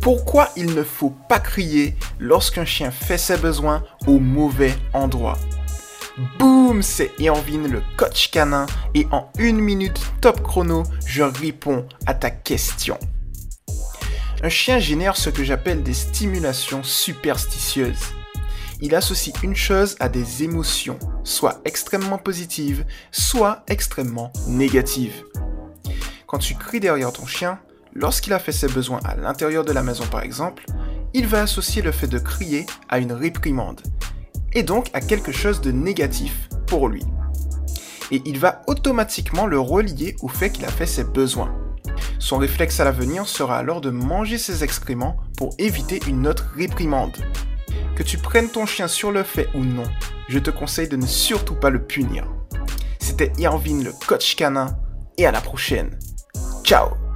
Pourquoi il ne faut pas crier lorsqu'un chien fait ses besoins au mauvais endroit Boum, c'est Irvine le coach canin et en une minute top chrono, je réponds à ta question. Un chien génère ce que j'appelle des stimulations superstitieuses. Il associe une chose à des émotions, soit extrêmement positives, soit extrêmement négatives. Quand tu cries derrière ton chien, lorsqu'il a fait ses besoins à l'intérieur de la maison par exemple, il va associer le fait de crier à une réprimande, et donc à quelque chose de négatif pour lui. Et il va automatiquement le relier au fait qu'il a fait ses besoins. Son réflexe à l'avenir sera alors de manger ses excréments pour éviter une autre réprimande. Que tu prennes ton chien sur le fait ou non, je te conseille de ne surtout pas le punir. C'était Irvine le coach canin et à la prochaine. Ciao